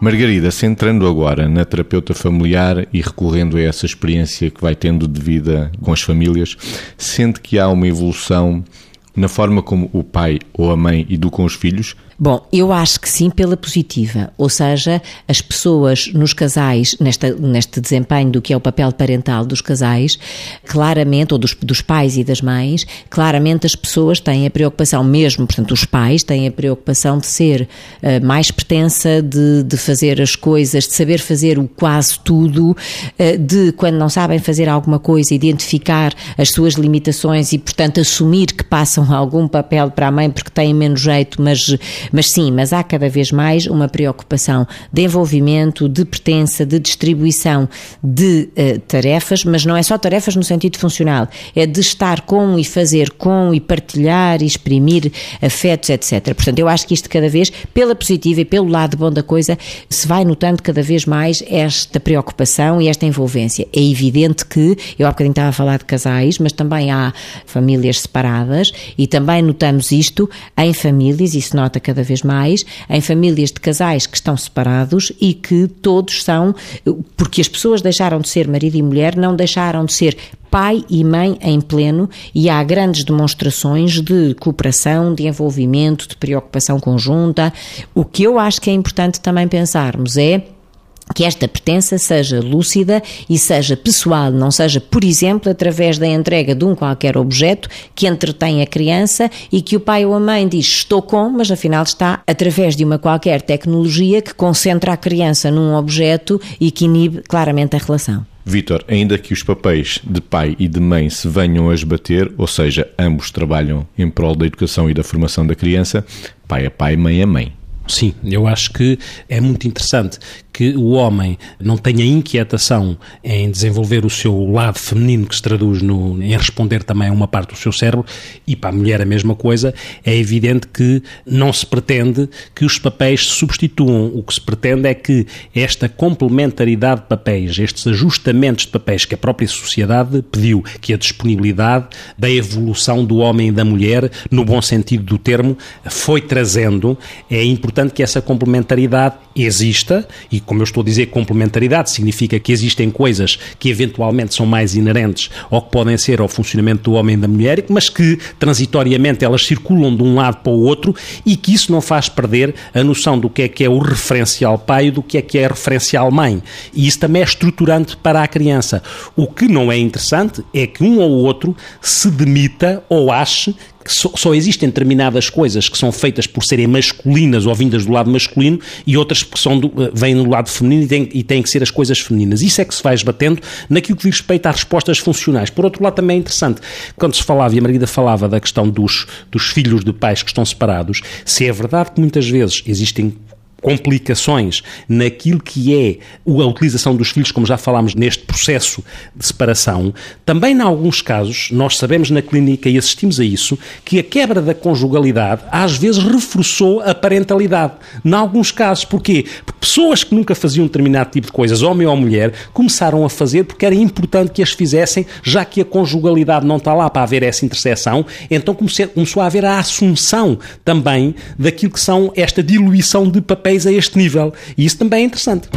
Margarida, centrando agora na terapeuta familiar e recorrendo a essa experiência que vai tendo de vida com as famílias, sente que há uma evolução na forma como o pai ou a mãe educam os filhos? Bom, eu acho que sim, pela positiva. Ou seja, as pessoas nos casais, nesta, neste desempenho do que é o papel parental dos casais, claramente, ou dos, dos pais e das mães, claramente as pessoas têm a preocupação, mesmo, portanto, os pais têm a preocupação de ser uh, mais pertença, de, de fazer as coisas, de saber fazer o quase tudo, uh, de, quando não sabem fazer alguma coisa, identificar as suas limitações e, portanto, assumir que passam algum papel para a mãe porque têm menos jeito, mas mas sim, mas há cada vez mais uma preocupação de envolvimento, de pertença, de distribuição de uh, tarefas, mas não é só tarefas no sentido funcional, é de estar com e fazer com e partilhar e exprimir afetos, etc. Portanto, eu acho que isto cada vez, pela positiva e pelo lado bom da coisa, se vai notando cada vez mais esta preocupação e esta envolvência. É evidente que, eu há bocadinho estava a falar de casais, mas também há famílias separadas e também notamos isto em famílias, e se nota cada cada vez mais em famílias de casais que estão separados e que todos são, porque as pessoas deixaram de ser marido e mulher, não deixaram de ser pai e mãe em pleno e há grandes demonstrações de cooperação, de envolvimento, de preocupação conjunta. O que eu acho que é importante também pensarmos é que esta pertença seja lúcida e seja pessoal, não seja, por exemplo, através da entrega de um qualquer objeto que entretém a criança e que o pai ou a mãe diz estou com, mas afinal está através de uma qualquer tecnologia que concentra a criança num objeto e que inibe claramente a relação. Vítor, ainda que os papéis de pai e de mãe se venham a esbater, ou seja, ambos trabalham em prol da educação e da formação da criança, pai é pai, mãe é mãe. Sim, eu acho que é muito interessante que o homem não tenha inquietação em desenvolver o seu lado feminino que se traduz no, em responder também a uma parte do seu cérebro e para a mulher a mesma coisa, é evidente que não se pretende que os papéis se substituam. O que se pretende é que esta complementaridade de papéis, estes ajustamentos de papéis que a própria sociedade pediu, que a disponibilidade da evolução do homem e da mulher, no bom sentido do termo, foi trazendo, é importante que essa complementaridade exista e como eu estou a dizer, complementaridade significa que existem coisas que eventualmente são mais inerentes ou que podem ser ao funcionamento do homem e da mulher, mas que transitoriamente elas circulam de um lado para o outro e que isso não faz perder a noção do que é que é o referencial pai e do que é que é referencial mãe. E isso também é estruturante para a criança. O que não é interessante é que um ou outro se demita ou ache só, só, existem determinadas coisas que são feitas por serem masculinas ou vindas do lado masculino e outras que são do, eh, vêm do lado feminino e têm, e têm, que ser as coisas femininas. Isso é que se vai esbatendo naquilo que diz respeito às respostas funcionais. Por outro lado, também é interessante, quando se falava, e a Margarida falava da questão dos, dos filhos de pais que estão separados, se é verdade que muitas vezes existem complicações naquilo que é a utilização dos filhos, como já falámos neste processo de separação, também em alguns casos, nós sabemos na clínica e assistimos a isso, que a quebra da conjugalidade às vezes reforçou a parentalidade. Em alguns casos, porquê? Porque pessoas que nunca faziam determinado tipo de coisas, homem ou mulher, começaram a fazer porque era importante que as fizessem, já que a conjugalidade não está lá para haver essa interseção, então começou a haver a assunção também daquilo que são esta diluição de papéis a este nível. E isso também é interessante.